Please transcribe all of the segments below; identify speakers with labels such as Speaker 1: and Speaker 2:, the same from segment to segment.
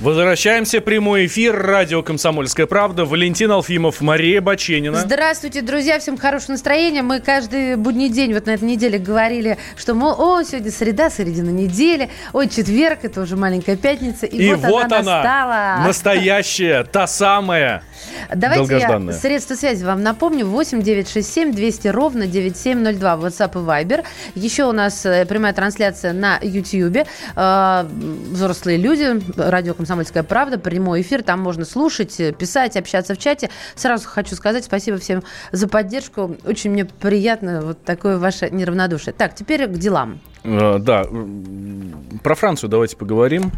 Speaker 1: Возвращаемся. Прямой эфир. Радио «Комсомольская правда». Валентин Алфимов, Мария Баченина.
Speaker 2: Здравствуйте, друзья. Всем хорошего настроения. Мы каждый будний день вот на этой неделе говорили, что, мол, о, сегодня среда, середина недели. Ой, четверг, это уже маленькая пятница. И,
Speaker 1: И
Speaker 2: вот,
Speaker 1: вот
Speaker 2: она,
Speaker 1: она,
Speaker 2: настала.
Speaker 1: настоящая, та самая.
Speaker 2: Давайте я средства связи вам напомню. 8 967 200 ровно 9702. WhatsApp и Viber. Еще у нас э, прямая трансляция на YouTube. Э, Взрослые люди. Радио «Комсомольская правда». Прямой эфир. Там можно слушать, э, писать, общаться в чате. Сразу хочу сказать спасибо всем за поддержку. Очень мне приятно вот такое ваше неравнодушие. Так, теперь к делам.
Speaker 1: Э, Да, про Францию давайте поговорим.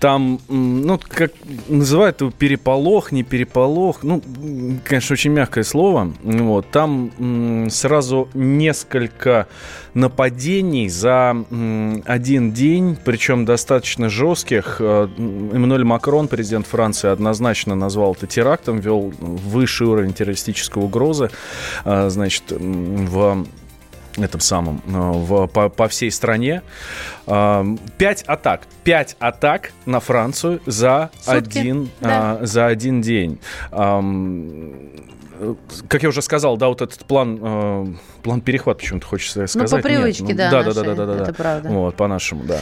Speaker 1: Там, ну, как называют его переполох, не переполох. Ну, конечно, очень мягкое слово. Вот. Там сразу несколько нападений за один день, причем достаточно жестких. Э, Эммануэль Макрон, президент Франции, однозначно назвал это терактом, ввел высший уровень террористической угрозы, э, значит, в этом самом, э, в, по, по всей стране. Э, Пять атак. Пять атак на Францию за,
Speaker 2: Сутки,
Speaker 1: один,
Speaker 2: да.
Speaker 1: а, за один день. Э, Как я уже сказал, да, вот этот план, э, план перехват, почему-то хочется
Speaker 2: Ну,
Speaker 1: сказать.
Speaker 2: по
Speaker 1: Нет,
Speaker 2: привычке,
Speaker 1: ну,
Speaker 2: да,
Speaker 1: да, да,
Speaker 2: нашей,
Speaker 1: да, да, да, да.
Speaker 2: это правда.
Speaker 1: Вот, по-нашему, да.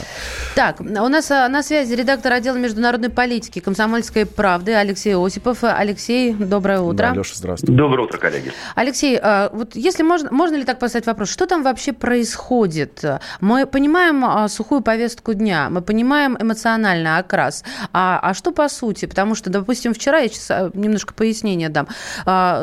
Speaker 2: Так, у нас а, на связи редактор отдела международной политики «Комсомольской правды» Алексей Осипов. Алексей, доброе утро.
Speaker 1: Да, Леша, здравствуй.
Speaker 3: Доброе утро, коллеги.
Speaker 2: Алексей, а, вот если можно, можно ли так поставить вопрос, что там вообще происходит? Мы понимаем а, сухую повестку дня, мы понимаем эмоциональный окрас, а, а что по сути? Потому что, допустим, вчера, я сейчас немножко пояснения дам,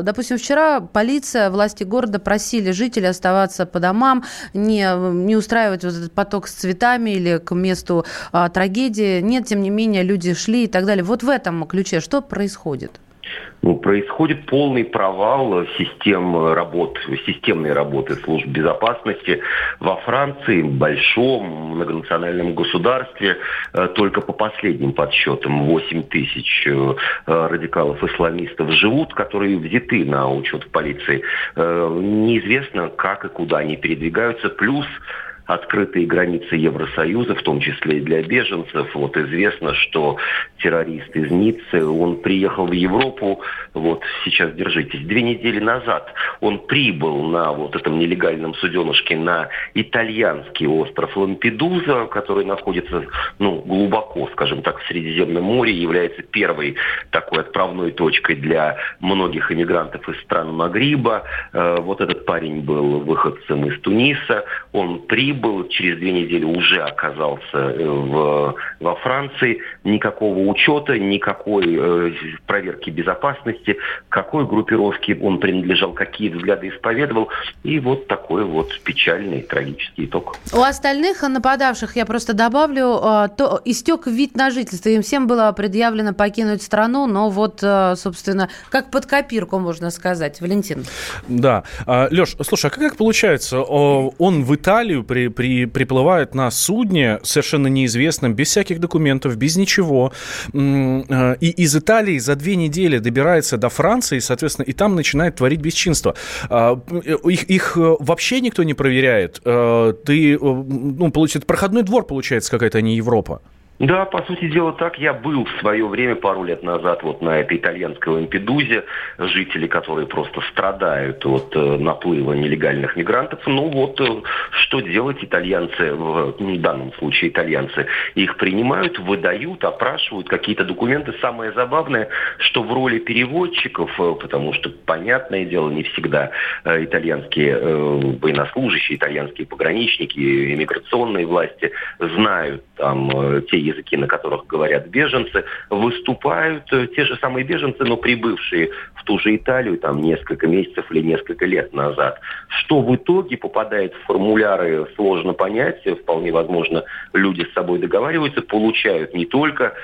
Speaker 2: допустим, вчера полиция, власти города просили жителей оставаться по домам, не, не устраивать вот этот поток с цветами или к месту а, трагедии. Нет, тем не менее, люди шли и так далее. Вот в этом ключе что происходит?
Speaker 3: Ну, происходит полный провал систем работ, системной работы служб безопасности во Франции, большом многонациональном государстве. Э, Только по последним подсчетам 8 тысяч э, радикалов-исламистов живут, которые взяты на учет в полиции. Э, Неизвестно, как и куда они передвигаются. Плюс открытые границы Евросоюза, в том числе и для беженцев. Вот известно, что террорист из Ниццы, он приехал в Европу, вот сейчас держитесь, две недели назад он прибыл на вот этом нелегальном суденышке на итальянский остров Лампедуза, который находится ну, глубоко, скажем так, в Средиземном море, является первой такой отправной точкой для многих иммигрантов из стран Магриба. Э, Вот этот парень был выходцем из Туниса, он прибыл, через две недели уже оказался э, в, во Франции. Никакого учета, никакой э, проверки безопасности, какой группировке он принадлежал, какие взгляды исповедовал. И вот такой вот печальный, трагический итог.
Speaker 2: У остальных нападавших, я просто добавлю, э, то истек вид на жительство. Им всем было предъявлено покинуть страну, но вот, э, собственно, как под копирку, можно сказать. Валентин.
Speaker 1: Да. Леш, слушай, а как получается? Он в Италию при, при, приплывает на судне совершенно неизвестном, без всяких документов, без ничего. Э, И из Италии за две недели добирается до Франции, соответственно, и там начинает творить бесчинство. А, Их, их э, вообще никто не проверяет. Э, Ты, ну, получается, проходной двор, получается, какая-то, а не Европа.
Speaker 3: Да, по сути дела так. Я был в свое время, пару лет назад, вот на этой итальянской Лампедузе, жители, которые просто страдают от э, наплыва нелегальных мигрантов. Ну вот, э, что делать итальянцы, в ну, данном случае итальянцы, их принимают, выдают, опрашивают какие-то документы. Самое забавное, что в роли переводчиков, э, потому что, понятное дело, не всегда итальянские военнослужащие, итальянские пограничники, иммиграционные власти знают там те языки, на которых говорят беженцы, выступают э, те же самые беженцы, но прибывшие в ту же Италию там несколько месяцев или несколько лет назад. Что в итоге попадает в формуляры, сложно понять. Вполне возможно, люди с собой договариваются, получают не только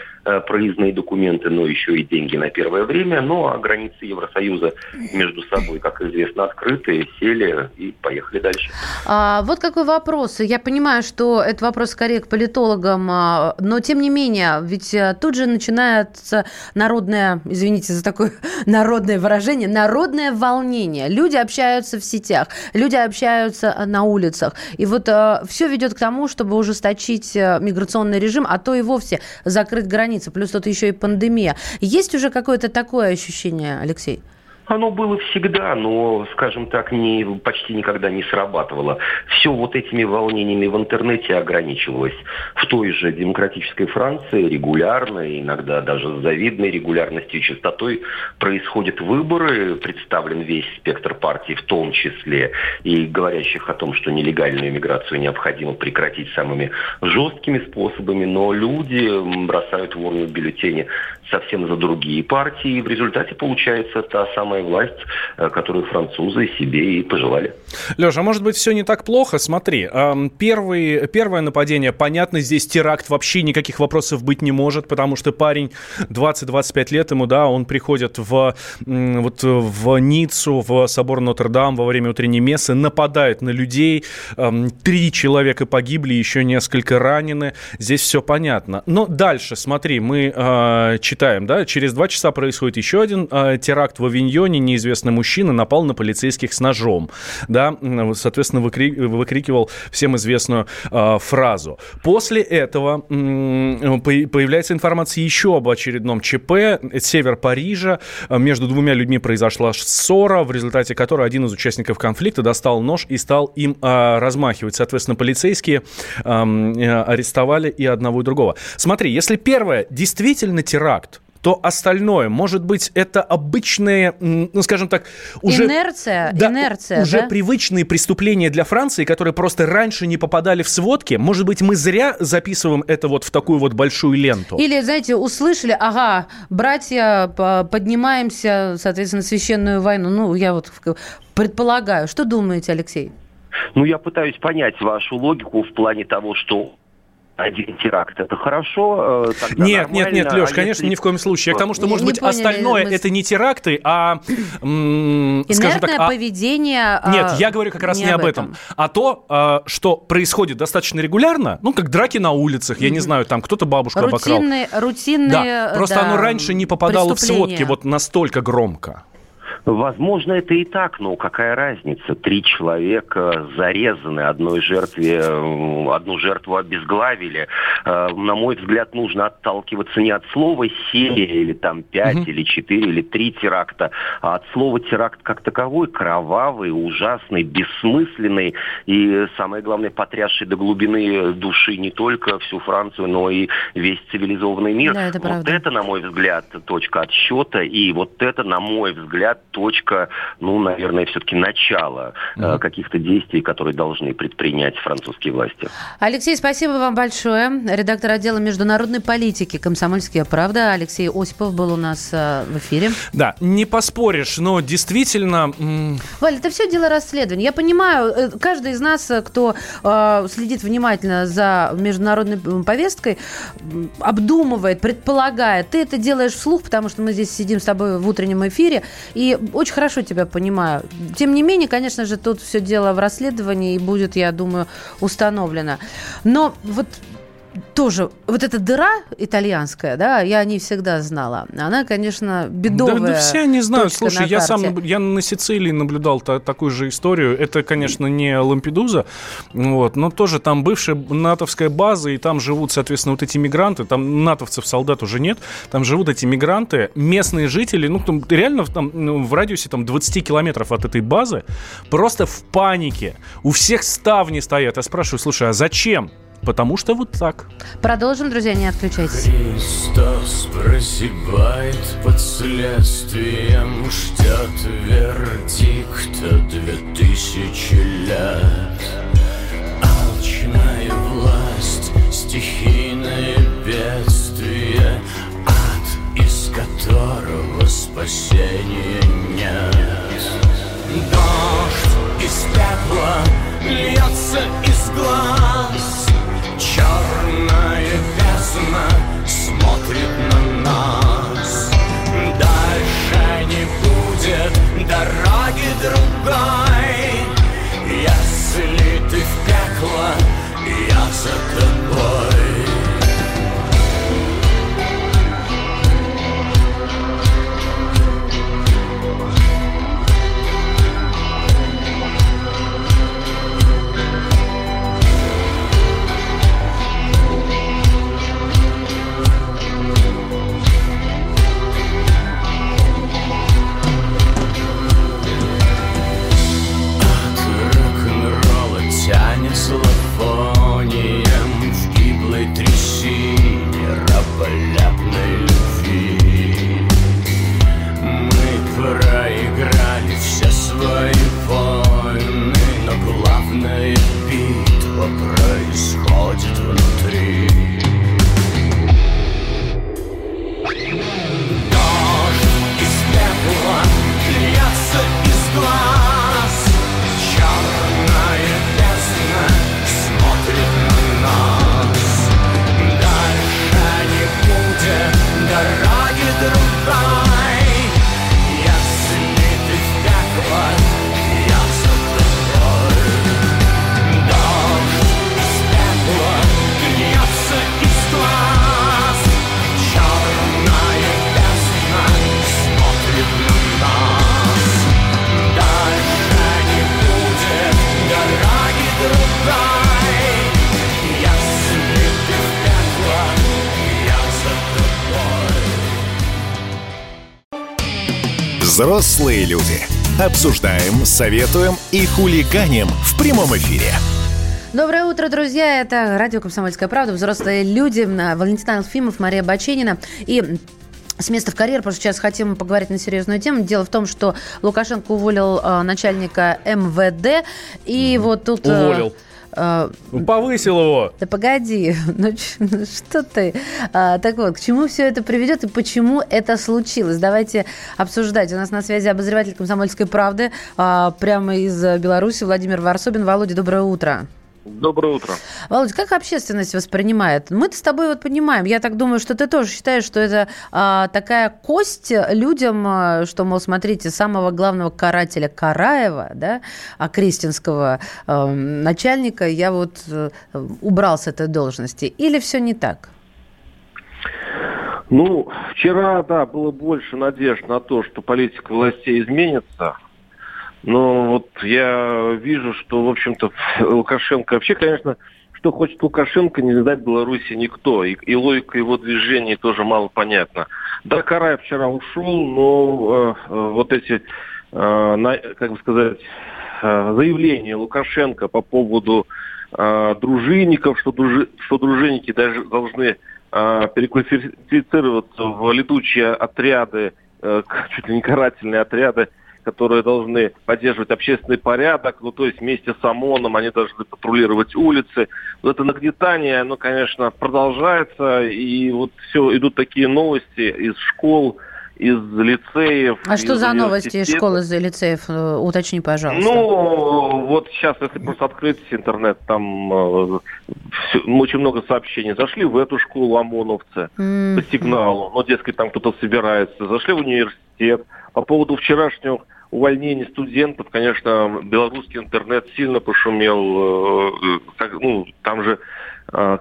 Speaker 3: проездные документы, но еще и деньги на первое время. Ну, а границы Евросоюза между собой, как известно, открыты, сели и поехали дальше.
Speaker 2: А, вот какой вопрос. Я понимаю, что это вопрос скорее к политологам, а, но тем не менее, ведь э, тут же начинается народное, извините за такое народное выражение, народное волнение. Люди общаются в сетях, люди общаются на улицах. И вот э, все ведет к тому, чтобы ужесточить э, миграционный режим, а то и вовсе закрыть границы. Плюс тут еще и пандемия. Есть уже какое-то такое ощущение, Алексей?
Speaker 3: Оно было всегда, но, скажем так, не, почти никогда не срабатывало. Все вот этими волнениями в интернете ограничивалось. В той же демократической Франции регулярно, иногда даже с завидной регулярностью и частотой происходят выборы, представлен весь спектр партий, в том числе и говорящих о том, что нелегальную миграцию необходимо прекратить самыми жесткими способами, но люди бросают в урну бюллетени совсем за другие партии, и в результате получается та самая самая власть, э, которую французы себе и пожелали.
Speaker 1: Леша, а может быть, все не так плохо? Смотри, первый, первое нападение, понятно, здесь теракт, вообще никаких вопросов быть не может, потому что парень 20-25 лет ему, да, он приходит в, вот, в Ниццу, в собор Нотр-Дам во время утренней мессы, нападает на людей, три человека погибли, еще несколько ранены, здесь все понятно. Но дальше, смотри, мы э, читаем, да, через два часа происходит еще один э, теракт в Авиньоне, районе неизвестный мужчина напал на полицейских с ножом. Да, соответственно, выкри... выкрикивал всем известную э, фразу. После этого э, появляется информация еще об очередном ЧП. Север Парижа. Между двумя людьми произошла ссора, в результате которой один из участников конфликта достал нож и стал им э, размахивать. Соответственно, полицейские э, арестовали и одного, и другого. Смотри, если первое действительно теракт, то остальное, может быть, это обычные, ну, скажем так, уже...
Speaker 2: Инерция, да, инерция,
Speaker 1: Уже
Speaker 2: да?
Speaker 1: привычные преступления для Франции, которые просто раньше не попадали в сводки. Может быть, мы зря записываем это вот в такую вот большую ленту.
Speaker 2: Или, знаете, услышали, ага, братья, поднимаемся, соответственно, священную войну. Ну, я вот предполагаю. Что думаете, Алексей?
Speaker 3: Ну, я пытаюсь понять вашу логику в плане того, что один теракт это хорошо.
Speaker 1: Э, нет, нет, нет, Леш, а конечно, если... ни в коем случае. Я к тому, что, может не быть, поняли, остальное мы... это не теракты, а,
Speaker 2: скажем так, а... поведение.
Speaker 1: А, нет, я говорю как раз не, не об этом. этом, а то, а, что происходит достаточно регулярно, ну, как драки на улицах, я не знаю, там кто-то бабушку
Speaker 2: рутинные,
Speaker 1: обокрал.
Speaker 2: Рутинные,
Speaker 1: да, просто да, оно раньше не попадало в сводки вот настолько громко.
Speaker 3: Возможно, это и так, но какая разница? Три человека зарезаны, одной жертве, одну жертву обезглавили. Э, на мой взгляд, нужно отталкиваться не от слова «серия» или там пять, угу. или четыре, или три теракта, а от слова «теракт» как таковой, кровавый, ужасный, бессмысленный и, самое главное, потрясший до глубины души не только всю Францию, но и весь цивилизованный мир.
Speaker 2: Да, это
Speaker 3: вот правда. это, на мой взгляд, точка отсчета, и вот это, на мой взгляд, точка, ну, наверное, все-таки начало mm-hmm. каких-то действий, которые должны предпринять французские власти.
Speaker 2: Алексей, спасибо вам большое. Редактор отдела международной политики «Комсомольская правда» Алексей Осипов был у нас э, в эфире.
Speaker 1: Да, не поспоришь, но действительно...
Speaker 2: Валя, это все дело расследования. Я понимаю, э, каждый из нас, кто э, следит внимательно за международной повесткой, обдумывает, предполагает. Ты это делаешь вслух, потому что мы здесь сидим с тобой в утреннем эфире, и очень хорошо тебя понимаю. Тем не менее, конечно же, тут все дело в расследовании и будет, я думаю, установлено. Но вот тоже вот эта дыра итальянская, да, я не всегда знала. Она, конечно, бедовая. Да,
Speaker 1: да все они знают. Слушай, я сам я на Сицилии наблюдал та, такую же историю. Это, конечно, не Лампедуза, вот, но тоже там бывшая натовская база, и там живут, соответственно, вот эти мигранты. Там натовцев, солдат уже нет. Там живут эти мигранты, местные жители, ну, там реально там, ну, в радиусе там 20 километров от этой базы, просто в панике. У всех ставни стоят. Я спрашиваю, слушай, а зачем? Потому что вот так.
Speaker 2: Продолжим, друзья, не отключайтесь.
Speaker 4: Христос прозябает под следствием, ждет вердикта две тысячи лет. Алчная власть, стихийное бедствие, ад, из которого спасения нет. Дождь из пепла льется из глаз, Черная бездна смотрит на нас.
Speaker 5: Взрослые люди. Обсуждаем, советуем и хулиганим в прямом эфире.
Speaker 2: Доброе утро, друзья. Это радио «Комсомольская правда». Взрослые люди. Валентин Алфимов, Мария Баченина. И с места в карьер, потому что сейчас хотим поговорить на серьезную тему. Дело в том, что Лукашенко уволил э, начальника МВД, и вот тут... э,
Speaker 1: Уволил.
Speaker 2: Э,
Speaker 1: Ну, Повысил его.
Speaker 2: да погоди, ну, ну что ты? А, так вот, к чему все это приведет и почему это случилось? Давайте обсуждать. У нас на связи обозреватель «Комсомольской правды» а, прямо из э, Беларуси Владимир Варсобин. Володя, доброе утро.
Speaker 6: Доброе утро.
Speaker 2: Володя, как общественность воспринимает? Мы-то с тобой вот понимаем. Я так думаю, что ты тоже считаешь, что это а, такая кость людям, а, что, мол, смотрите, самого главного карателя Караева, да, а крестинского а, начальника, я вот э, убрал с этой должности. Или все не так?
Speaker 6: Ну, вчера, да, было больше надежд на то, что политика властей изменится. Но я вижу, что, в общем-то, Лукашенко... Вообще, конечно, что хочет Лукашенко, не знает Беларуси никто. И, и логика его движений тоже мало понятна. Да, Караев вчера ушел, но э, э, вот эти, э, на, как бы сказать, э, заявления Лукашенко по поводу э, дружинников, что, дружи, что дружинники даже должны э, переквалифицироваться в летучие отряды, э, чуть ли не карательные отряды, которые должны поддерживать общественный порядок, ну, то есть вместе с ОМОНом они должны патрулировать улицы. Вот это нагнетание, оно, конечно, продолжается, и вот все, идут такие новости из школ, из лицеев.
Speaker 2: А что
Speaker 6: из
Speaker 2: за новости из школы, из лицеев? Э, Уточни, пожалуйста.
Speaker 6: Ну, вот сейчас, если просто открыть интернет, там э, всё- очень много сообщений. Зашли в эту школу ОМОНовцы
Speaker 2: М,
Speaker 6: по сигналу, ну, дескать, там кто-то собирается. Зашли в университет. По поводу вчерашнего увольнения студентов, конечно, белорусский интернет сильно пошумел. э, как- ну, там же э,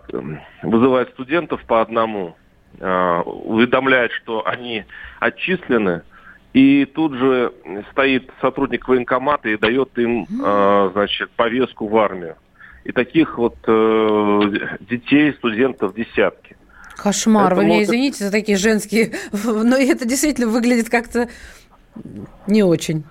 Speaker 6: вызывают студентов по одному, э, уведомляют, что они отчислены, и тут же стоит сотрудник военкомата и дает им, значит, повестку в армию. И таких вот детей, студентов десятки.
Speaker 2: Кошмар.
Speaker 6: это
Speaker 2: Вы меня извините за такие женские... Но это действительно выглядит как-то не очень.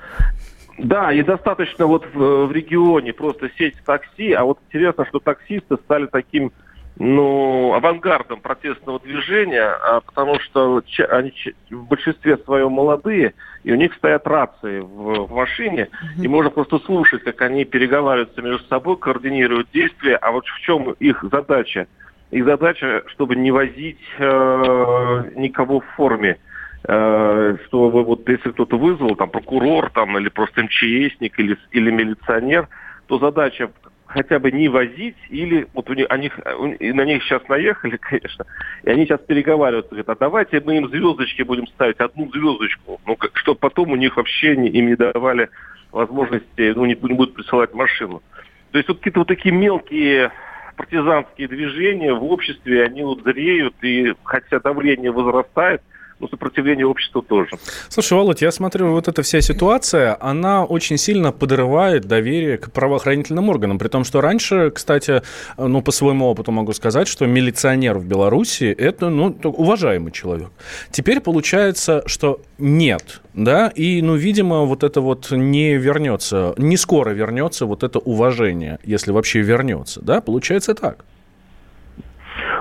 Speaker 6: Да, и достаточно вот в, в регионе просто сесть в такси, а вот интересно, что таксисты стали таким, ну, авангардом протестного движения, а потому что они в большинстве своем молодые, и у них стоят рации в, в машине, и можно просто слушать, как они переговариваются между собой, координируют действия, а вот в чем их задача? Их задача, чтобы не возить э, никого в форме, э, чтобы вот если кто-то вызвал, там прокурор, там или просто МЧСник или, или милиционер, то задача хотя бы не возить, или вот у них, они, на них сейчас наехали, конечно, и они сейчас переговариваются, говорят, а давайте мы им звездочки будем ставить, одну звездочку, ну, как, чтобы потом у них вообще не, им не давали возможности, ну, не, не будут присылать машину. То есть вот какие-то вот такие мелкие партизанские движения в обществе, они вот зреют, и хотя давление возрастает, но сопротивление общества тоже.
Speaker 1: Слушай, Володь, я смотрю, вот эта вся ситуация, она очень сильно подрывает доверие к правоохранительным органам. При том, что раньше, кстати, ну, по своему опыту могу сказать, что милиционер в Беларуси – это, ну, уважаемый человек. Теперь получается, что нет, да, и, ну, видимо, вот это вот не вернется, не скоро вернется вот это уважение, если вообще вернется, да, получается так.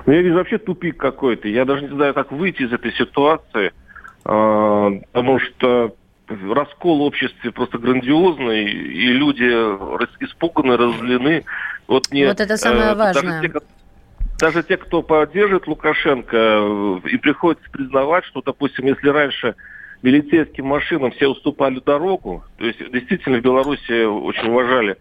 Speaker 6: Ну, я вижу вообще тупик какой-то. Я даже не знаю, как выйти из этой ситуации, э, потому что раскол в обществе просто грандиозный, и люди испуганы, разлены.
Speaker 2: Вот, мне, вот это самое
Speaker 6: э,
Speaker 2: важное.
Speaker 6: Даже те, даже те, кто поддерживает Лукашенко, э, и приходится признавать, что, допустим, если раньше милицейским машинам все уступали дорогу, то есть действительно в Беларуси очень уважали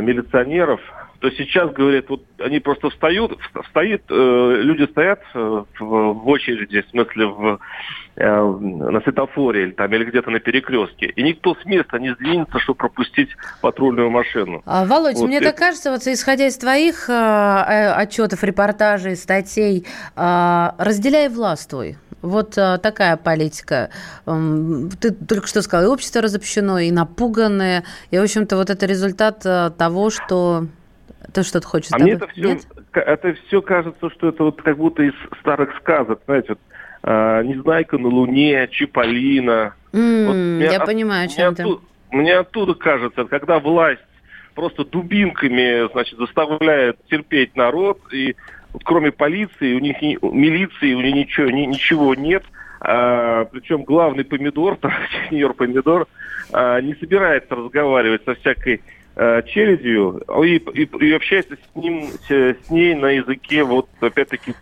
Speaker 6: милиционеров, то сейчас, говорят, вот они просто встают, стоит, э, люди стоят э, в, в очереди, в смысле в, э, на светофоре или, там, или где-то на перекрестке, и никто с места не сдвинется, чтобы пропустить патрульную машину.
Speaker 2: А, Володь, вот мне это... так кажется, вот исходя из твоих э, э отчетов, репортажей, статей, э, разделяй властвуй. Вот а, такая политика. Ты только что сказал, и общество разобщено, и напуганное. И, в общем-то, вот это результат а, того, что ты что-то хочешь
Speaker 6: А мне это все, это все кажется, что это вот как будто из старых сказок, знаете, вот, а, Незнайка на Луне, Чиполлино.
Speaker 2: Mm, вот я от, понимаю, о чем ты.
Speaker 6: Оттуда, мне оттуда кажется, когда власть просто дубинками, значит, заставляет терпеть народ, и вот кроме полиции, у них милиции, у них ничего, ни, ничего нет, а, причем главный помидор, сеньор помидор, а, не собирается разговаривать со всякой Э, челядью и, и, и общается с ним, с, с ней на языке вот опять-таки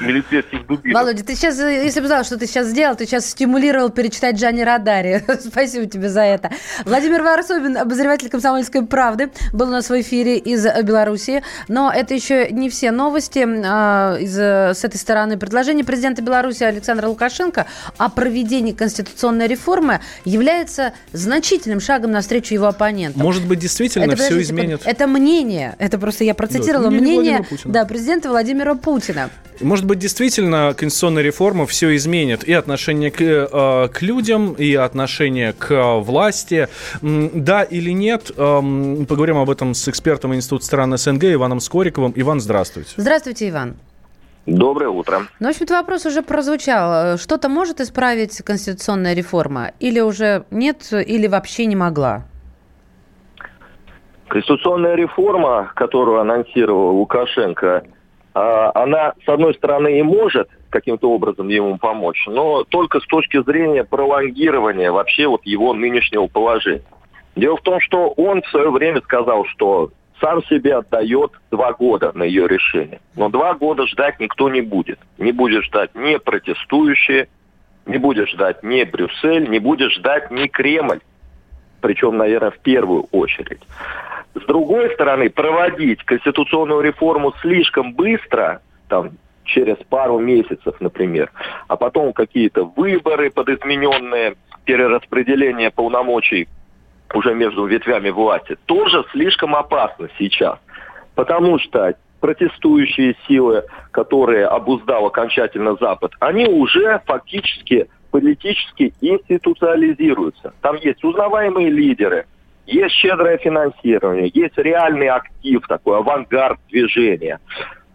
Speaker 6: милицейских дубинок.
Speaker 2: Володя, ты сейчас, если бы знал, что ты сейчас сделал, ты сейчас стимулировал перечитать Джани Радари. Спасибо тебе за это. Владимир Варсобин, обозреватель «Комсомольской правды», был у нас в эфире из Беларуси. Но это еще не все новости а, из, с этой стороны. Предложение президента Беларуси Александра Лукашенко о проведении конституционной реформы является значительным шагом навстречу его оппонентам.
Speaker 1: Может быть, действительно действительно это, все изменит.
Speaker 2: Это мнение, это просто я процитировала да, мнение, мнение да, президента Владимира Путина.
Speaker 1: Может быть, действительно конституционная реформа все изменит и отношение к, э, к людям, и отношение к власти. Да или нет, э, поговорим об этом с экспертом Института стран СНГ Иваном Скориковым. Иван, здравствуйте.
Speaker 2: Здравствуйте, Иван.
Speaker 7: Доброе утро.
Speaker 2: Ну, в общем-то, вопрос уже прозвучал. Что-то может исправить конституционная реформа? Или уже нет, или вообще не могла?
Speaker 7: Конституционная реформа, которую анонсировал Лукашенко, а, она, с одной стороны, и может каким-то образом ему помочь, но только с точки зрения пролонгирования вообще вот его нынешнего положения. Дело в том, что он в свое время сказал, что сам себе отдает два года на ее решение. Но два года ждать никто не будет. Не будет ждать ни протестующие, не будет ждать ни Брюссель, не будет ждать ни Кремль. Причем, наверное, в первую очередь. С другой стороны, проводить конституционную реформу слишком быстро, там, через пару месяцев, например, а потом какие-то выборы подизмененные, перераспределение полномочий уже между ветвями власти, тоже слишком опасно сейчас. Потому что протестующие силы, которые обуздал окончательно Запад, они уже фактически политически институциализируются. Там есть узнаваемые лидеры – есть щедрое финансирование, есть реальный актив, такой авангард движения.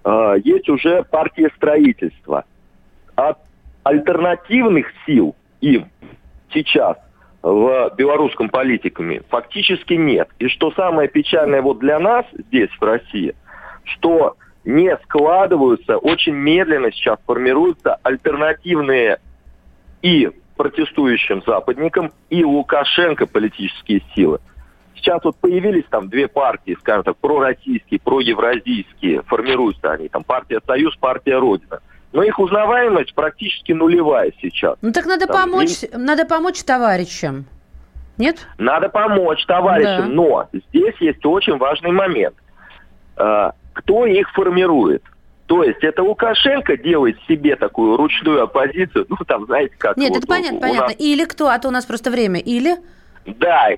Speaker 7: А, есть уже партия строительства. От альтернативных сил им сейчас в белорусском политикуме фактически нет. И что самое печальное вот для нас здесь, в России, что не складываются, очень медленно сейчас формируются альтернативные и протестующим западникам, и Лукашенко политические силы. Сейчас вот появились там две партии, скажем так, пророссийские, проевразийские, формируются они, там партия «Союз», партия «Родина». Но их узнаваемость практически нулевая сейчас.
Speaker 2: Ну так надо там, помочь, им... надо помочь товарищам. Нет?
Speaker 7: Надо помочь товарищам, да. но здесь есть очень важный момент. А, кто их формирует? То есть это Лукашенко делает себе такую ручную оппозицию, ну там, знаете, как...
Speaker 2: Нет, вот это понятно, понятно. Нас... Или кто, а то у нас просто время. Или...
Speaker 7: Да,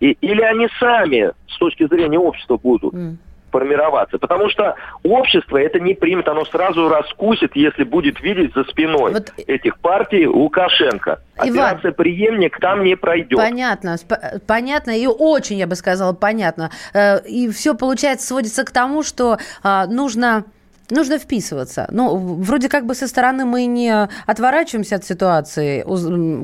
Speaker 7: и, или они сами с точки зрения общества будут mm. формироваться. Потому что общество это не примет, оно сразу раскусит, если будет видеть за спиной вот... этих партий Лукашенко. Операция Иван, преемник там не пройдет.
Speaker 2: Понятно, понятно и очень, я бы сказала, понятно. Э, и все, получается, сводится к тому, что а, нужно нужно вписываться. Ну, вроде как бы со стороны мы не отворачиваемся от ситуации,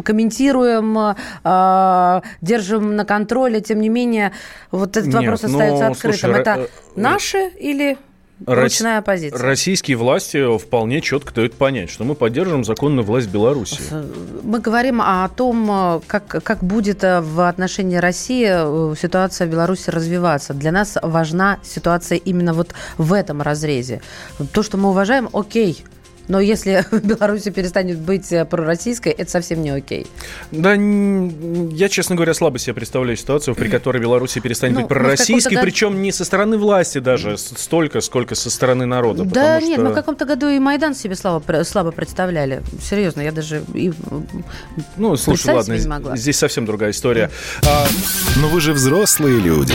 Speaker 2: комментируем, э, держим на контроле, тем не менее, вот этот Нет, вопрос остается открытым. Слушай, Это э, наши или ручная оппозиция.
Speaker 1: Российские власти вполне четко дают понять, что мы поддерживаем законную власть Беларуси.
Speaker 2: Мы говорим о том, как, как будет в отношении России э, ситуация в Беларуси развиваться. Для нас важна ситуация именно вот в этом разрезе. То, что мы уважаем, окей, но если Беларусь перестанет быть э, пророссийской, это совсем не окей.
Speaker 1: Да, я, честно говоря, слабо себе представляю ситуацию, при которой Беларусь перестанет ну, быть пророссийской, причем не со стороны власти даже столько, сколько со стороны народа.
Speaker 2: Да нет, что... мы в каком-то году и Майдан себе слабо, слабо представляли. Серьезно, я даже и
Speaker 1: Ну, слушай, ладно, здесь совсем другая история.
Speaker 5: А... Но вы же взрослые люди.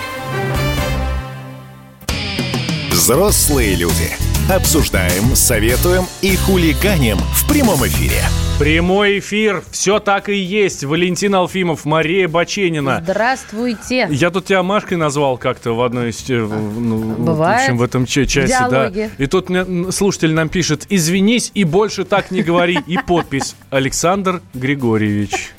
Speaker 5: Взрослые люди. Обсуждаем, советуем и хулиганим в прямом эфире.
Speaker 1: Прямой эфир. Все так и есть. Валентин Алфимов, Мария Баченина.
Speaker 2: Здравствуйте.
Speaker 1: Я тут тебя Машкой назвал как-то в одной из... Э, ну,
Speaker 2: Бывает.
Speaker 1: В общем, в этом часе, да. И тут мне слушатель нам пишет, извинись и больше так не говори. И подпись Александр Григорьевич.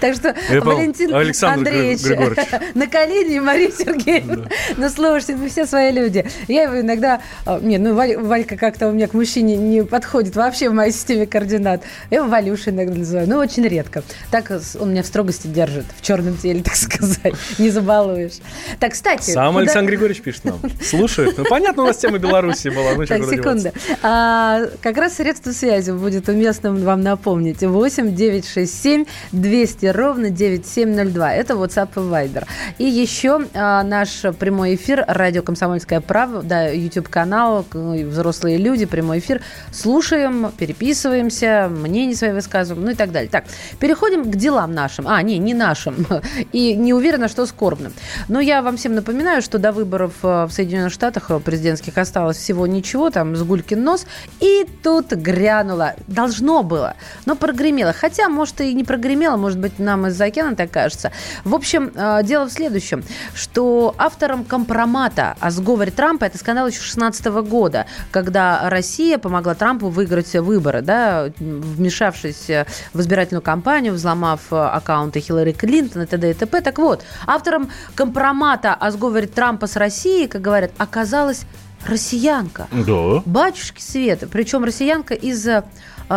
Speaker 2: Так что Валентин Андреевич на колени Мария Сергеевна. Ну, слушайте, мы все свои люди. Я его иногда... А, нет, ну, Валька как-то у меня к мужчине не подходит вообще в моей системе координат. Я его Валюша иногда называю. Ну, очень редко. Так он меня в строгости держит. В черном теле, так сказать. Не забалуешь. Так, кстати...
Speaker 1: Сам Александр Григорьевич пишет нам. Слушает. Ну, понятно, у нас тема Беларуси была. Ну,
Speaker 2: так, секунду. А, как раз средства связи будет уместным вам напомнить. 8 967 200 200 ровно 9702. Это WhatsApp и Viber. И еще а, наш прямой эфир радио «Комсомольская правда», да, YouTube-канал «Взрослые люди», прямой эфир. Слушаем, переписываемся, мнения свои высказываем, ну и так далее. Так, переходим к делам нашим. А, не, не нашим. И не уверена, что скорбным. Но я вам всем напоминаю, что до выборов а, в Соединенных Штатах президентских осталось всего ничего, там с гулькин нос. И тут грянуло. Должно было, но прогремело. Хотя, может, и не прогремело, может быть, нам из-за океана так кажется. В общем, э, дело в следующем, что автором компромата о сговоре Трампа, это скандал еще 2016 года, когда Россия помогла Трампу выиграть выборы, да, вмешавшись в избирательную кампанию, взломав э, аккаунты Хиллари Клинтон и т.д. и т.п. Так вот, автором компромата о сговоре Трампа с Россией, как говорят, оказалась россиянка.
Speaker 1: Да.
Speaker 2: Батюшки Света. Причем россиянка из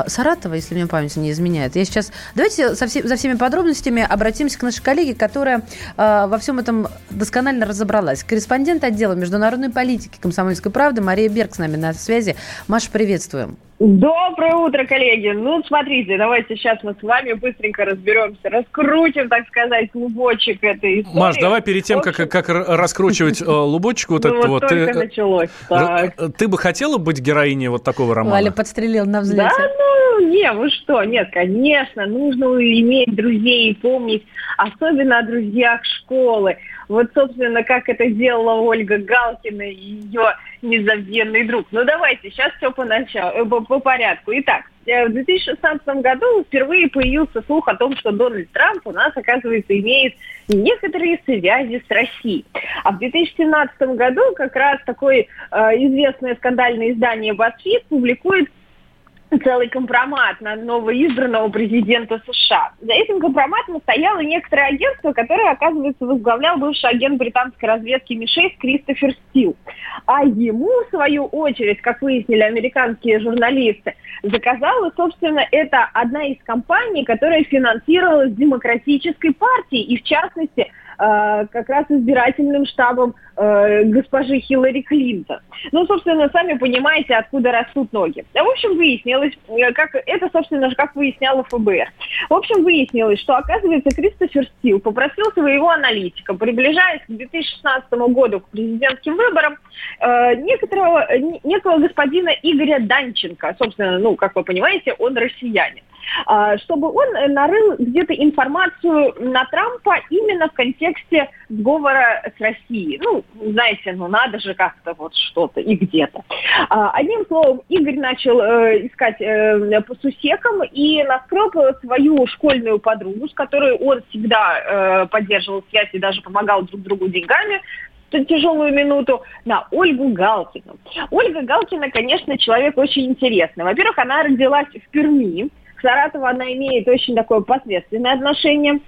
Speaker 2: Саратова, если мне память не изменяет. Я сейчас... Давайте со все... за всеми подробностями обратимся к нашей коллеге, которая э, во всем этом досконально разобралась. Корреспондент отдела международной политики комсомольской правды Мария Берг с нами на связи. Маша, приветствуем.
Speaker 8: Доброе утро, коллеги. Ну, смотрите, давайте сейчас мы с вами быстренько разберемся, раскрутим, так сказать, клубочек этой истории.
Speaker 1: Маш, давай перед тем, как, как раскручивать э, лубочек вот ну, этот вот,
Speaker 8: ты, э, началось, так.
Speaker 1: ты бы хотела быть героиней вот такого романа?
Speaker 2: Валя подстрелил на взлете.
Speaker 8: Да, ну, не, вы что, нет, конечно, нужно иметь друзей и помнить, особенно о друзьях школы. Вот, собственно, как это делала Ольга Галкина и ее незабвенный друг. Ну, давайте, сейчас все по, началу, э, по, по порядку. Итак, э, в 2016 году впервые появился слух о том, что Дональд Трамп у нас, оказывается, имеет некоторые связи с Россией. А в 2017 году как раз такое э, известное скандальное издание BuzzFeed публикует целый компромат на новоизбранного президента США. За этим компроматом стояло некоторое агентство, которое, оказывается, возглавлял бывший агент британской разведки МИ-6 Кристофер Стил. А ему, в свою очередь, как выяснили американские журналисты, заказала, собственно, это одна из компаний, которая финансировалась демократической партией и, в частности, как раз избирательным штабом э, госпожи Хиллари Клинтон. Ну, собственно, сами понимаете, откуда растут ноги. В общем, выяснилось, э, как, это, собственно же, как выясняло ФБР. В общем, выяснилось, что, оказывается, Кристофер Стил попросил своего аналитика, приближаясь к 2016 году к президентским выборам, некоторого, некого господина Игоря Данченко. Собственно, ну, как вы понимаете, он россиянин чтобы он нарыл где-то информацию на Трампа именно в контексте контексте сговора с Россией. Ну, знаете, ну надо же как-то вот что-то и где-то. А, одним словом, Игорь начал э, искать э, по сусекам и наскреб свою школьную подругу, с которой он всегда э, поддерживал связь и даже помогал друг другу деньгами, тяжелую минуту на Ольгу Галкину. Ольга Галкина, конечно, человек очень интересный. Во-первых, она родилась в Перми. К Саратову она имеет очень такое посредственное отношение.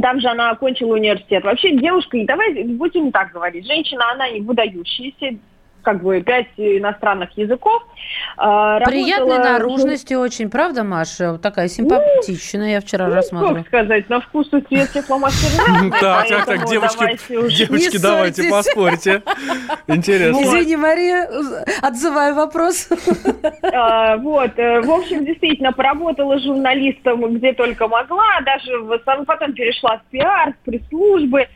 Speaker 8: Там же она окончила университет. Вообще девушка, и давай будем так говорить, женщина, она не выдающаяся, как бы пять иностранных языков.
Speaker 2: А, Приятной работала... наружности очень, правда, Маша? Такая симпатичная, ну, я вчера ну, рассматривала.
Speaker 8: как сказать, на вкус и цвет фломастера.
Speaker 1: Так, так, так, девочки, девочки, давайте поспорьте. Интересно.
Speaker 2: Извини, Мария, отзываю вопрос.
Speaker 8: А, вот, э, в общем, действительно, поработала журналистом где только могла, даже потом перешла в пиар, в пресс-службы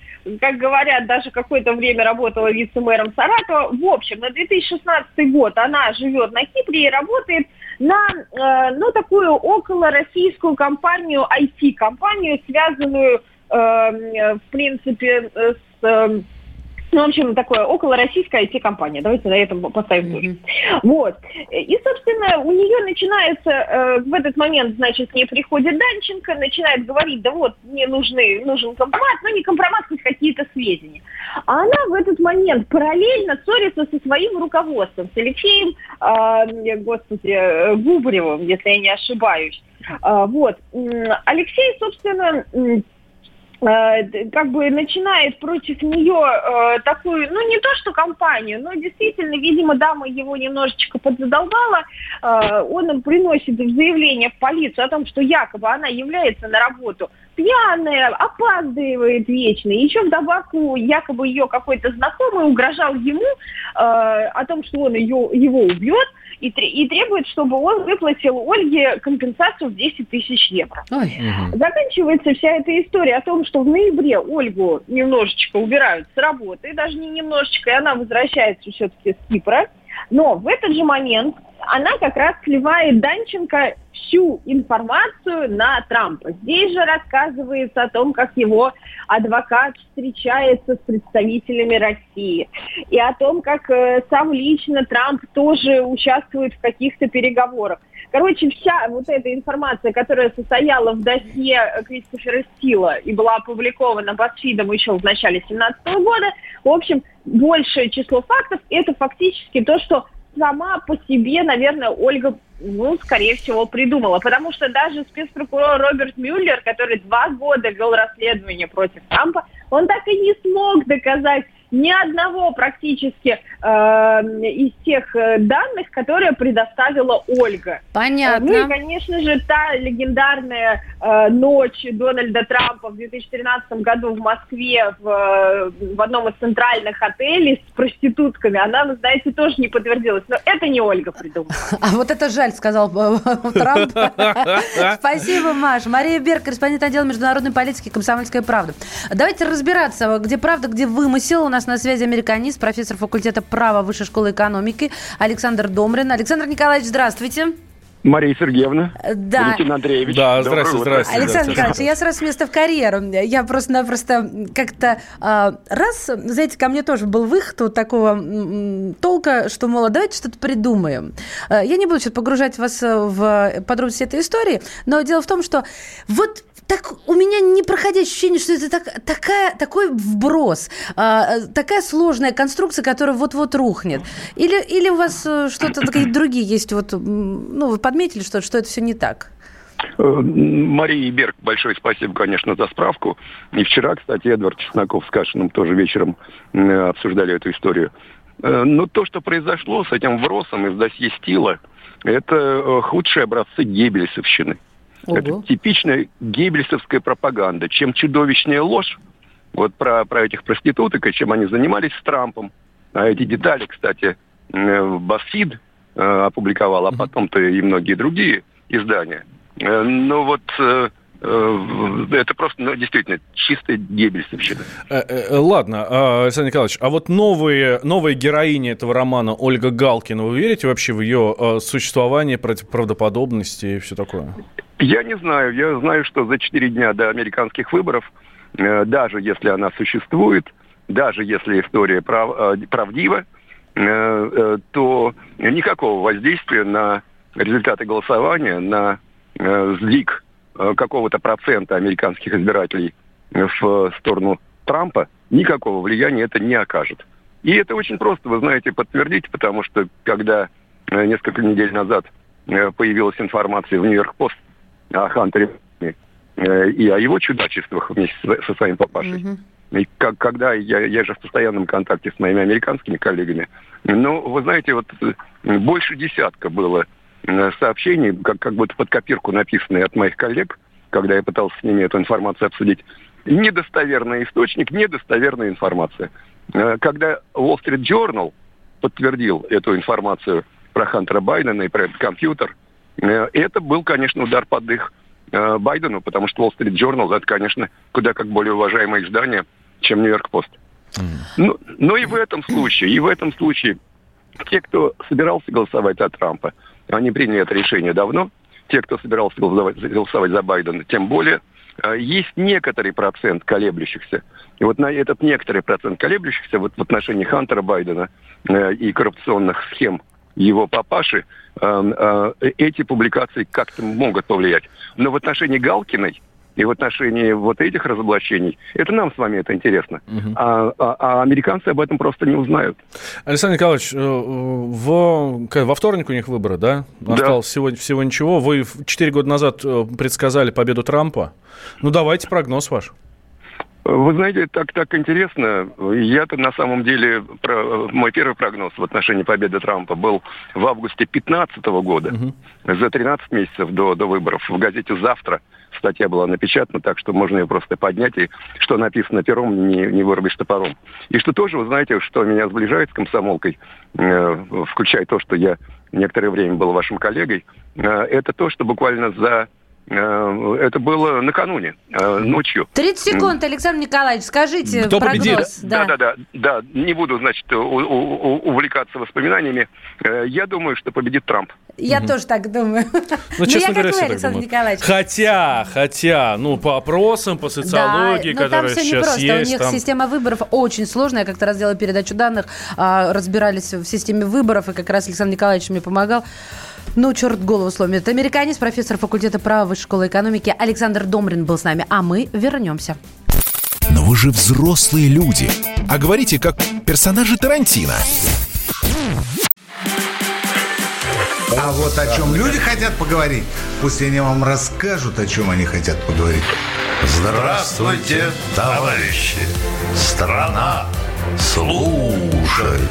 Speaker 8: как говорят, даже какое-то время работала вице-мэром Саратова. В общем, на 2016 год она живет на Кипре и работает на, э, ну, такую около российскую компанию, IT-компанию, связанную, э, в принципе, с э, ну, в общем, такое около российская IT-компания. Давайте на этом поставим точку. Mm-hmm. Вот. И, собственно, у нее начинается, э, в этот момент, значит, к ней приходит Данченко, начинает говорить, да вот, мне нужны, нужен компромат, но не компромат, хоть какие-то сведения. А она в этот момент параллельно ссорится со своим руководством, с Алексеем, э, господи, Губаревым, если я не ошибаюсь. Э, вот. Алексей, собственно, Э, как бы начинает против нее э, такую, ну не то что компанию, но действительно, видимо, дама его немножечко подзадолбала, э, он приносит заявление в полицию о том, что якобы она является на работу пьяная, опаздывает вечно. Еще вдобавок якобы ее какой-то знакомый угрожал ему э, о том, что он ее, его убьет, и, и требует, чтобы он выплатил Ольге компенсацию в 10 тысяч евро. Ой. Заканчивается вся эта история о том, что в ноябре Ольгу немножечко убирают с работы, даже не немножечко, и она возвращается все-таки с Кипра. Но в этот же момент она как раз сливает Данченко всю информацию на Трампа. Здесь же рассказывается о том, как его адвокат встречается с представителями России. И о том, как э, сам лично Трамп тоже участвует в каких-то переговорах. Короче, вся вот эта информация, которая состояла в досье Кристофера Стила и была опубликована BuzzFeed еще в начале 2017 года, в общем, большее число фактов, это фактически то, что сама по себе, наверное, Ольга, ну, скорее всего, придумала. Потому что даже спецпрокурор Роберт Мюллер, который два года вел расследование против Трампа, он так и не смог доказать ни одного практически э, из тех э, данных, которые предоставила Ольга.
Speaker 2: Понятно.
Speaker 8: Ну и, конечно же, та легендарная э, ночь Дональда Трампа в 2013 году в Москве в, э, в одном из центральных отелей с проститутками, она, вы знаете, тоже не подтвердилась. Но это не Ольга придумала.
Speaker 2: А вот это жаль, сказал э, Трамп. Спасибо, Маш. Мария Берг, корреспондент отдела международной политики «Комсомольская правда». Давайте разбираться, где правда, где вымысел. У нас на связи американист, профессор факультета права Высшей школы экономики Александр Домрин. Александр Николаевич, здравствуйте.
Speaker 9: Мария Сергеевна.
Speaker 2: Да.
Speaker 9: Валентин Андреевич.
Speaker 1: Да, здравствуйте, здравствуйте.
Speaker 2: Александр Николаевич, я сразу с места в карьеру. Я просто-напросто как-то э, раз, знаете, ко мне тоже был выход вот такого толка, что, мол, давайте что-то придумаем. Э, я не буду сейчас погружать вас в подробности этой истории, но дело в том, что вот так у меня не проходит ощущение, что это так, такая, такой вброс, а, такая сложная конструкция, которая вот-вот рухнет. Или, или у вас э, что-то, какие-то другие есть, вот, ну, вы подметили, что, что это все не так?
Speaker 9: Э, Марии Берг, большое спасибо, конечно, за справку. И вчера, кстати, Эдвард Чесноков с Кашиным тоже вечером обсуждали эту историю. Э, но то, что произошло с этим вросом из досье Стила, это худшие образцы геббельсовщины. Ого. Это типичная геббельсовская пропаганда. Чем чудовищнее ложь, вот про, про этих проституток и чем они занимались с Трампом. А эти детали, кстати, Басфид э, опубликовал, а потом-то и многие другие издания. Э, но вот э, Э, это просто ну, действительно чистая геббельсовщина.
Speaker 1: Э, э, ладно, а, Александр Николаевич, а вот новые, новая героиня этого романа Ольга Галкина, вы верите вообще в ее существование, правдоподобности и все такое?
Speaker 9: Я не знаю. Я знаю, что за четыре дня до американских выборов э, даже если она существует, даже если история прав, э, правдива, э, э, то никакого воздействия на результаты голосования, на э, сдвиг э, какого-то процента американских избирателей в сторону Трампа, никакого влияния это не окажет. И это очень просто, вы знаете, подтвердить, потому что когда э, несколько недель назад э, появилась информация в Нью-Йорк-Пост о Хантере э, и о его чудачествах вместе со своим папашей, mm-hmm. И как, когда я, я же в постоянном контакте с моими американскими коллегами, ну, вы знаете, вот больше десятка было сообщений, как, как будто под копирку написанные от моих коллег, когда я пытался с ними эту информацию обсудить. Недостоверный источник, недостоверная информация. Э, когда Wall Street Journal подтвердил эту информацию про Хантера Байдена и про этот компьютер, э, это был, конечно, удар под э, Байдену, потому что Wall Street Journal это, конечно, куда как более уважаемое издание, чем Нью-Йорк Пост. Ну, но и в этом случае, и в этом случае те, кто собирался голосовать за Трампа, они приняли это решение давно. Те, кто собирался голосовать, за Байдена, тем более. А, есть некоторый процент колеблющихся. И вот на этот некоторый процент колеблющихся вот в отношении Хантера Байдена э, и коррупционных схем его папаши, э, э, эти публикации как-то могут повлиять. Но в отношении Галкиной и в отношении вот этих разоблачений, это нам с вами это интересно. Угу. А, а, а американцы об этом просто не узнают.
Speaker 1: Александр Николаевич, э, в, во вторник у них выборы, да? Осталось да. всего, всего ничего. Вы 4 года назад э, предсказали победу Трампа. Ну, давайте прогноз ваш.
Speaker 9: Вы знаете, так так интересно. Я-то на самом деле про, мой первый прогноз в отношении победы Трампа был в августе 2015 года, угу. за 13 месяцев до, до выборов. В газете «Завтра» статья была напечатана, так что можно ее просто поднять, и что написано пером, не, не вырубишь топором. И что тоже, вы знаете, что меня сближает с комсомолкой, э, включая то, что я некоторое время был вашим коллегой, э, это то, что буквально за это было накануне, э, ночью.
Speaker 2: 30 секунд, Александр Николаевич, скажите Кто прогноз. Победит?
Speaker 9: Да. да, да, да, да. Не буду, значит, увлекаться воспоминаниями. Э, я думаю, что победит Трамп.
Speaker 2: Я угу. тоже так думаю.
Speaker 1: Ну, честно я говоря, как вы, Александр Николаевич. Хотя, хотя, ну, по опросам, по социологии, да, которые там сейчас
Speaker 2: непросто. есть. У них там... система выборов очень сложная. Я как-то раз делала передачу данных, а, разбирались в системе выборов, и как раз Александр Николаевич мне помогал. Ну, черт голову сломит. Американец, профессор факультета права Высшей школы экономики Александр Домрин был с нами, а мы вернемся.
Speaker 5: Но вы же взрослые люди. А говорите, как персонажи Тарантино.
Speaker 10: А вот о чем люди хотят поговорить, пусть они вам расскажут, о чем они хотят поговорить.
Speaker 4: Здравствуйте, товарищи! Страна служит!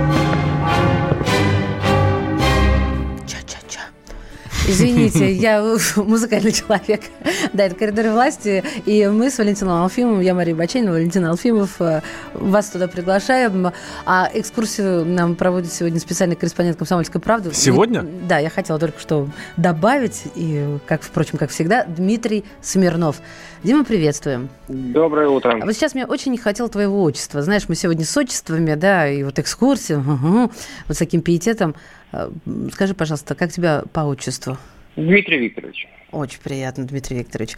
Speaker 2: Извините, я музыкальный человек. Да, это «Коридоры власти». И мы с Валентином Алфимовым, я Мария Баченина, Валентин Алфимов, э, вас туда приглашаем. А экскурсию нам проводит сегодня специальный корреспондент «Комсомольской правды».
Speaker 1: Сегодня?
Speaker 2: Да, я хотела только что добавить, и, как, впрочем, как всегда, Дмитрий Смирнов. Дима, приветствуем.
Speaker 11: Доброе утро.
Speaker 2: А вот сейчас мне очень не хотел твоего отчества. Знаешь, мы сегодня с отчествами, да, и вот экскурсия, угу, вот с таким пиететом. Э, скажи, пожалуйста, как тебя по отчеству?
Speaker 11: Дмитрий Викторович.
Speaker 2: Очень приятно, Дмитрий Викторович.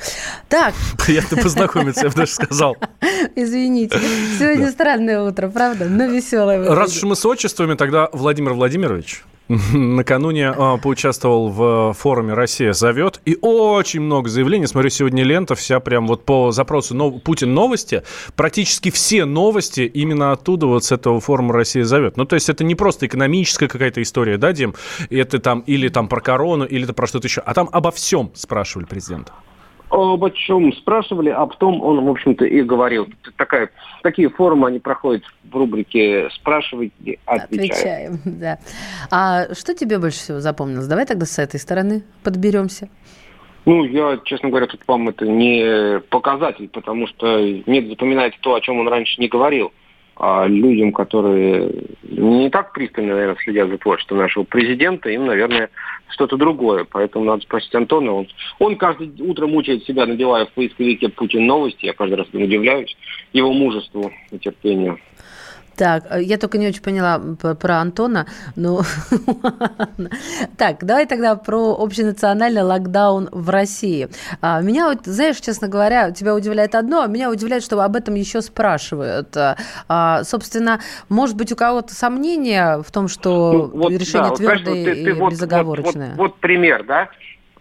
Speaker 2: Так.
Speaker 1: Приятно познакомиться, я бы даже сказал.
Speaker 2: Извините. Сегодня странное утро, правда? Но веселое.
Speaker 1: Раз уж мы с отчествами, тогда Владимир Владимирович. Накануне э, поучаствовал в форуме «Россия зовет». И очень много заявлений. Смотрю, сегодня лента вся прям вот по запросу нов... «Путин новости». Практически все новости именно оттуда, вот с этого форума «Россия зовет». Ну, то есть это не просто экономическая какая-то история, да, Дим? Это там или там про корону, или это про что-то еще. А там обо всем спрашивали президента
Speaker 11: обо чем спрашивали, а потом он, в общем-то, и говорил. Такая, такие форумы, они проходят в рубрике «Спрашивайте, отвечаем».
Speaker 2: Отвечаем, да. А что тебе больше всего запомнилось? Давай тогда с этой стороны подберемся.
Speaker 11: Ну, я, честно говоря, тут вам это не показатель, потому что нет запоминать то, о чем он раньше не говорил. А людям, которые не так пристально, наверное, следят за творчеством нашего президента, им, наверное, что-то другое. Поэтому надо спросить Антона. Он, он каждое утро мучает себя, надевая в поисковике Путин новости. Я каждый раз удивляюсь его мужеству и терпению.
Speaker 2: Так, э, я только не очень поняла про Антона. Ну, так, давай тогда про общенациональный локдаун в России. А, меня, вот, знаешь, честно говоря, тебя удивляет одно, а меня удивляет, что об этом еще спрашивают. А, собственно, может быть, у кого-то сомнения в том, что ну, вот, решение да, твердое вот, и безоговорочное?
Speaker 11: Вот, вот, вот пример, да?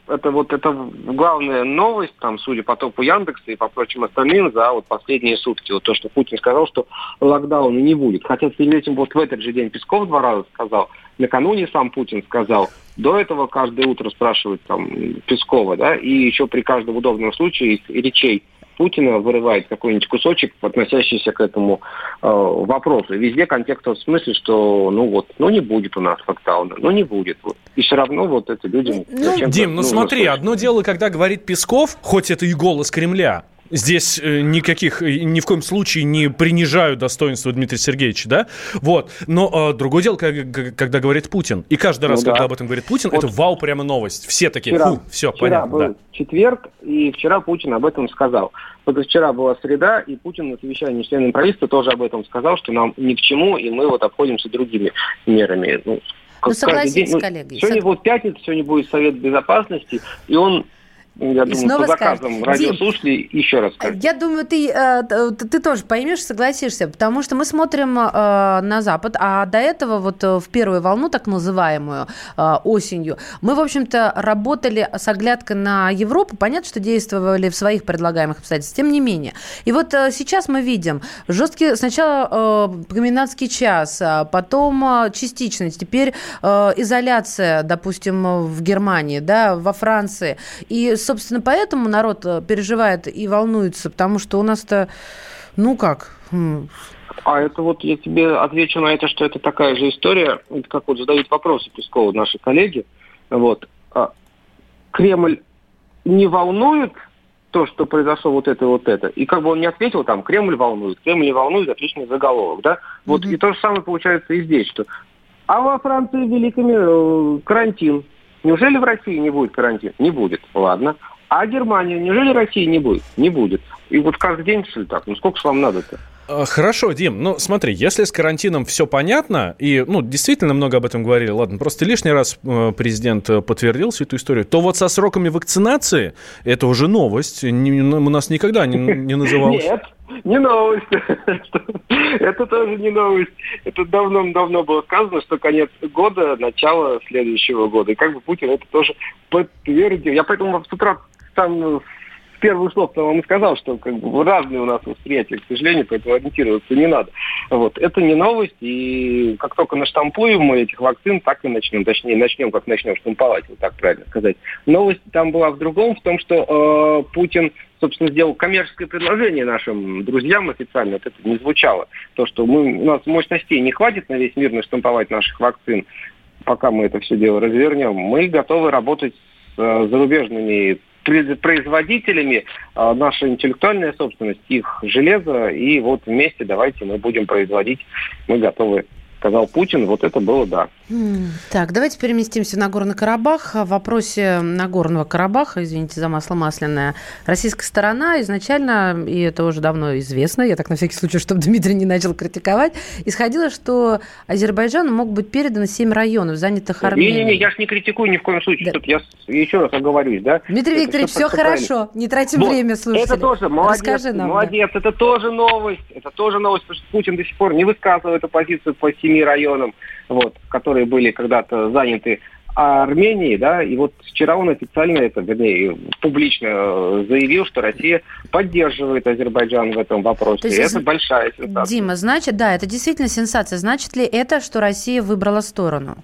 Speaker 11: Это вот это главная новость, там, судя по топу Яндекса и по прочим остальным, за вот последние сутки. Вот то, что Путин сказал, что локдауна не будет. Хотя перед этим вот в этот же день Песков два раза сказал, накануне сам Путин сказал, до этого каждое утро спрашивают там Пескова, да, и еще при каждом удобном случае из речей Путина вырывает какой-нибудь кусочек, относящийся к этому э, вопросу. Везде контекст в смысле, что ну вот, ну не будет у нас локдауна, ну не будет. Вот. И все равно вот это людям...
Speaker 1: Ну, Дим, ну смотри, одно дело, когда говорит Песков, хоть это и голос Кремля, Здесь э, никаких, э, ни в коем случае не принижаю достоинства Дмитрия Сергеевича, да? Вот. Но э, другое дело, когда, когда говорит Путин. И каждый раз, ну, когда да. об этом говорит Путин, вот. это вау, прямо новость. Все такие, вчера, фу, все,
Speaker 11: вчера
Speaker 1: понятно.
Speaker 11: был да. четверг, и вчера Путин об этом сказал. Вчера была среда, и Путин на совещании с членами правительства тоже об этом сказал, что нам ни к чему, и мы вот обходимся другими мерами. Ну,
Speaker 2: ну согласитесь, день, ну, коллеги.
Speaker 11: Сегодня сог... будет пятница, сегодня будет Совет Безопасности, и он я думаю, снова по заказам скажет, радиослушателей Дим, еще раз скажу.
Speaker 2: Я думаю, ты, э, ты тоже поймешь, согласишься, потому что мы смотрим э, на Запад, а до этого вот э, в первую волну, так называемую, осенью, мы, в общем-то, работали с оглядкой на Европу. Понятно, что действовали в своих предлагаемых обстоятельствах, тем не менее. И вот сейчас мы видим жесткий сначала комендантский час, а потом частичность, теперь изоляция, допустим, в Германии, да, во Франции. И собственно, поэтому народ э, переживает и волнуется, потому что у нас-то, ну как...
Speaker 11: А это вот я тебе отвечу на это, что это такая же история, как вот задают вопросы Пескову наши коллеги. Вот. А Кремль не волнует то, что произошло вот это вот это. И как бы он не ответил, там, Кремль волнует, Кремль не волнует, отличный заголовок, да? Вот mm-hmm. и то же самое получается и здесь, что а во Франции великими э, карантин. Неужели в России не будет карантина? Не будет. Ладно. А Германия? Неужели России не будет? Не будет. И вот каждый день, что ли, так? Ну сколько же вам надо-то?
Speaker 1: А, хорошо, Дим, ну смотри, если с карантином все понятно, и, ну, действительно много об этом говорили, ладно, просто лишний раз э, президент э, подтвердил всю эту историю, то вот со сроками вакцинации это уже новость, не, у нас никогда не, не называлось.
Speaker 11: Нет, не новость. Это тоже не новость. Это давно-давно было сказано, что конец года, начало следующего года. И как бы Путин это тоже подтвердил. Я поэтому с утра там первых слов вам и сказал, что как бы разные у нас восприятия, к сожалению, поэтому ориентироваться не надо. Вот. Это не новость, и как только наштампуем мы этих вакцин, так и начнем. Точнее, начнем, как начнем штамповать, вот так правильно сказать. Новость там была в другом, в том, что э, Путин собственно, сделал коммерческое предложение нашим друзьям официально, вот это не звучало. То, что мы, у нас мощностей не хватит на весь мир наштамповать наших вакцин, пока мы это все дело развернем, мы готовы работать с э, зарубежными производителями а, наша интеллектуальная собственность, их железо, и вот вместе давайте мы будем производить, мы готовы сказал Путин, вот это было да.
Speaker 2: Так, давайте переместимся на Горный Карабах. В вопросе Нагорного Карабаха, извините за масло масляное, российская сторона изначально, и это уже давно известно, я так на всякий случай, чтобы Дмитрий не начал критиковать, исходило, что Азербайджану могут быть переданы семь районов, занятых Арменией.
Speaker 11: Не-не-не, я же не критикую ни в коем случае, да. я еще раз оговорюсь, да?
Speaker 2: Дмитрий это Викторович, все, все хорошо, не тратим вот. время, слушайте.
Speaker 11: Это тоже, молодец, Расскажи нам, молодец, да. это тоже новость, это тоже новость, потому что Путин до сих пор не высказывает оппозицию по семи районам, вот, которые были когда-то заняты Армении, да, и вот вчера он официально это, вернее, публично э, заявил, что Россия поддерживает Азербайджан в этом вопросе. есть, это большая сенсация.
Speaker 2: Дима, значит, да, это действительно сенсация. Значит ли это, что Россия выбрала сторону?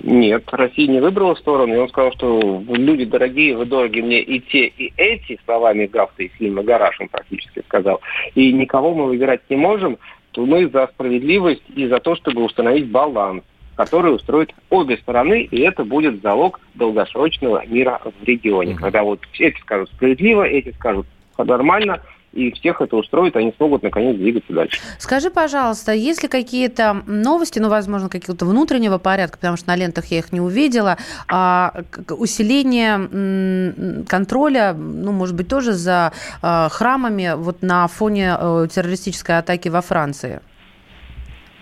Speaker 11: Нет, Россия не выбрала сторону, и он сказал, что люди дорогие, вы дороги мне и те, и эти, словами Гафта из фильма «Гараж» он практически сказал, и никого мы выбирать не можем, то мы за справедливость и за то, чтобы установить баланс который устроит обе стороны, и это будет залог долгосрочного мира в регионе. Когда вот эти скажут справедливо, эти скажут нормально, и всех это устроит, они смогут наконец двигаться дальше.
Speaker 2: Скажи, пожалуйста, есть ли какие-то новости, ну, возможно, какого-то внутреннего порядка, потому что на лентах я их не увидела, а, усиление контроля, ну, может быть, тоже за а, храмами вот на фоне э, террористической атаки во Франции?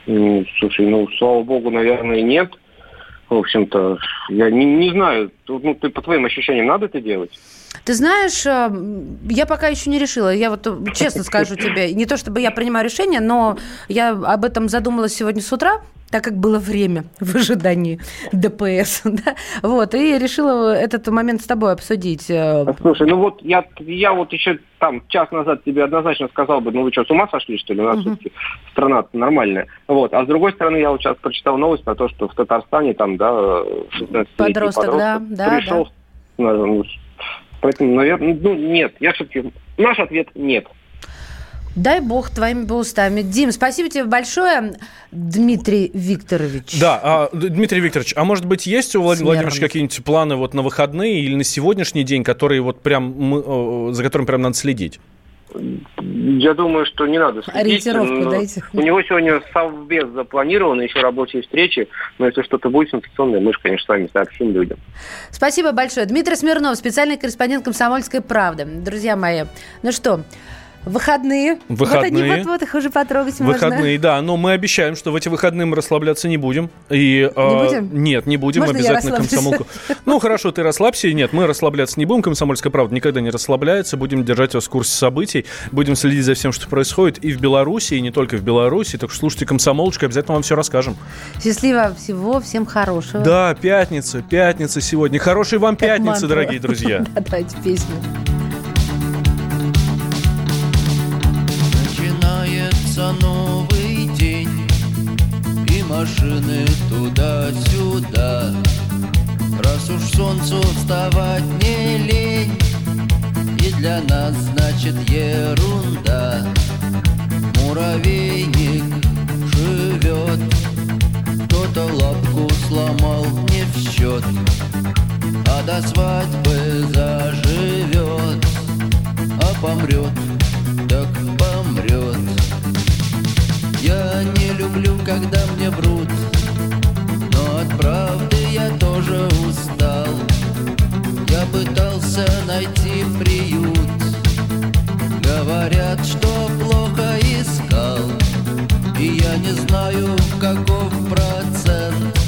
Speaker 11: Слушай, ну, слава богу, наверное, нет. В общем-то, я не, не знаю, ну, ты по твоим ощущениям надо это делать?
Speaker 2: Ты знаешь, э, я пока еще не решила. Я вот э, честно скажу тебе, не то чтобы я принимаю решение, но я об этом задумалась сегодня с утра так как было время в ожидании ДПС. Да? Вот, и решила этот момент с тобой обсудить. Э.
Speaker 11: Слушай, ну вот я, я вот еще там час назад тебе однозначно сказал бы, ну вы что, с ума сошли, что ли? У нас угу. все-таки страна нормальная. Вот. А с другой стороны, я вот сейчас прочитал новость про то, что в Татарстане там, да, 16
Speaker 2: подросток, подросток да, да,
Speaker 11: пришел да. Поэтому, наверное, ну, нет. Я все-таки... Наш ответ – нет.
Speaker 2: Дай бог твоими бы устами. Дим, спасибо тебе большое, Дмитрий Викторович.
Speaker 1: Да, а, Дмитрий Викторович, а может быть есть у Владимира Владимировича какие-нибудь планы вот на выходные или на сегодняшний день, которые вот прям мы, за которым прям надо следить?
Speaker 11: Я думаю, что не надо следить.
Speaker 2: Ориентировку дайте.
Speaker 11: У него сегодня совбез запланирован, еще рабочие встречи. Но если что-то будет сенсационное, мы же, конечно, с вами сообщим людям.
Speaker 2: Спасибо большое. Дмитрий Смирнов, специальный корреспондент «Комсомольской правды». Друзья мои, ну что, Выходные.
Speaker 1: Выходные.
Speaker 2: Вот они вот-вот их уже потрогать
Speaker 1: Выходные, можно. Выходные, да. Но мы обещаем, что в эти выходные мы расслабляться не будем. И,
Speaker 2: не э, будем?
Speaker 1: Нет, не будем.
Speaker 2: Можно
Speaker 1: обязательно комсомолку. Ну, хорошо, ты расслабься. Нет, мы расслабляться не будем. Комсомольская правда никогда не расслабляется. Будем держать вас в курсе событий. Будем следить за всем, что происходит и в Беларуси, и не только в Беларуси. Так что слушайте комсомолочку, обязательно вам все расскажем.
Speaker 2: Счастливо всего, всем хорошего.
Speaker 1: Да, пятница, пятница сегодня. Хорошей вам как пятницы, дорогие друзья.
Speaker 2: Давайте песню.
Speaker 12: Солнцу вставать не лень. И для нас значит ерунда. Муравейник живет. Кто-то лапку сломал не в счет. А до свадьбы заживет. А помрет так помрет. Я не люблю, когда мне врут от правды я тоже устал. Я пытался найти приют. Говорят, что плохо искал. И я не знаю, каков процент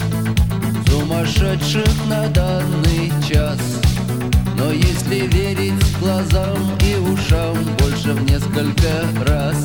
Speaker 12: Сумасшедших на данный час. Но если верить глазам и ушам больше в несколько раз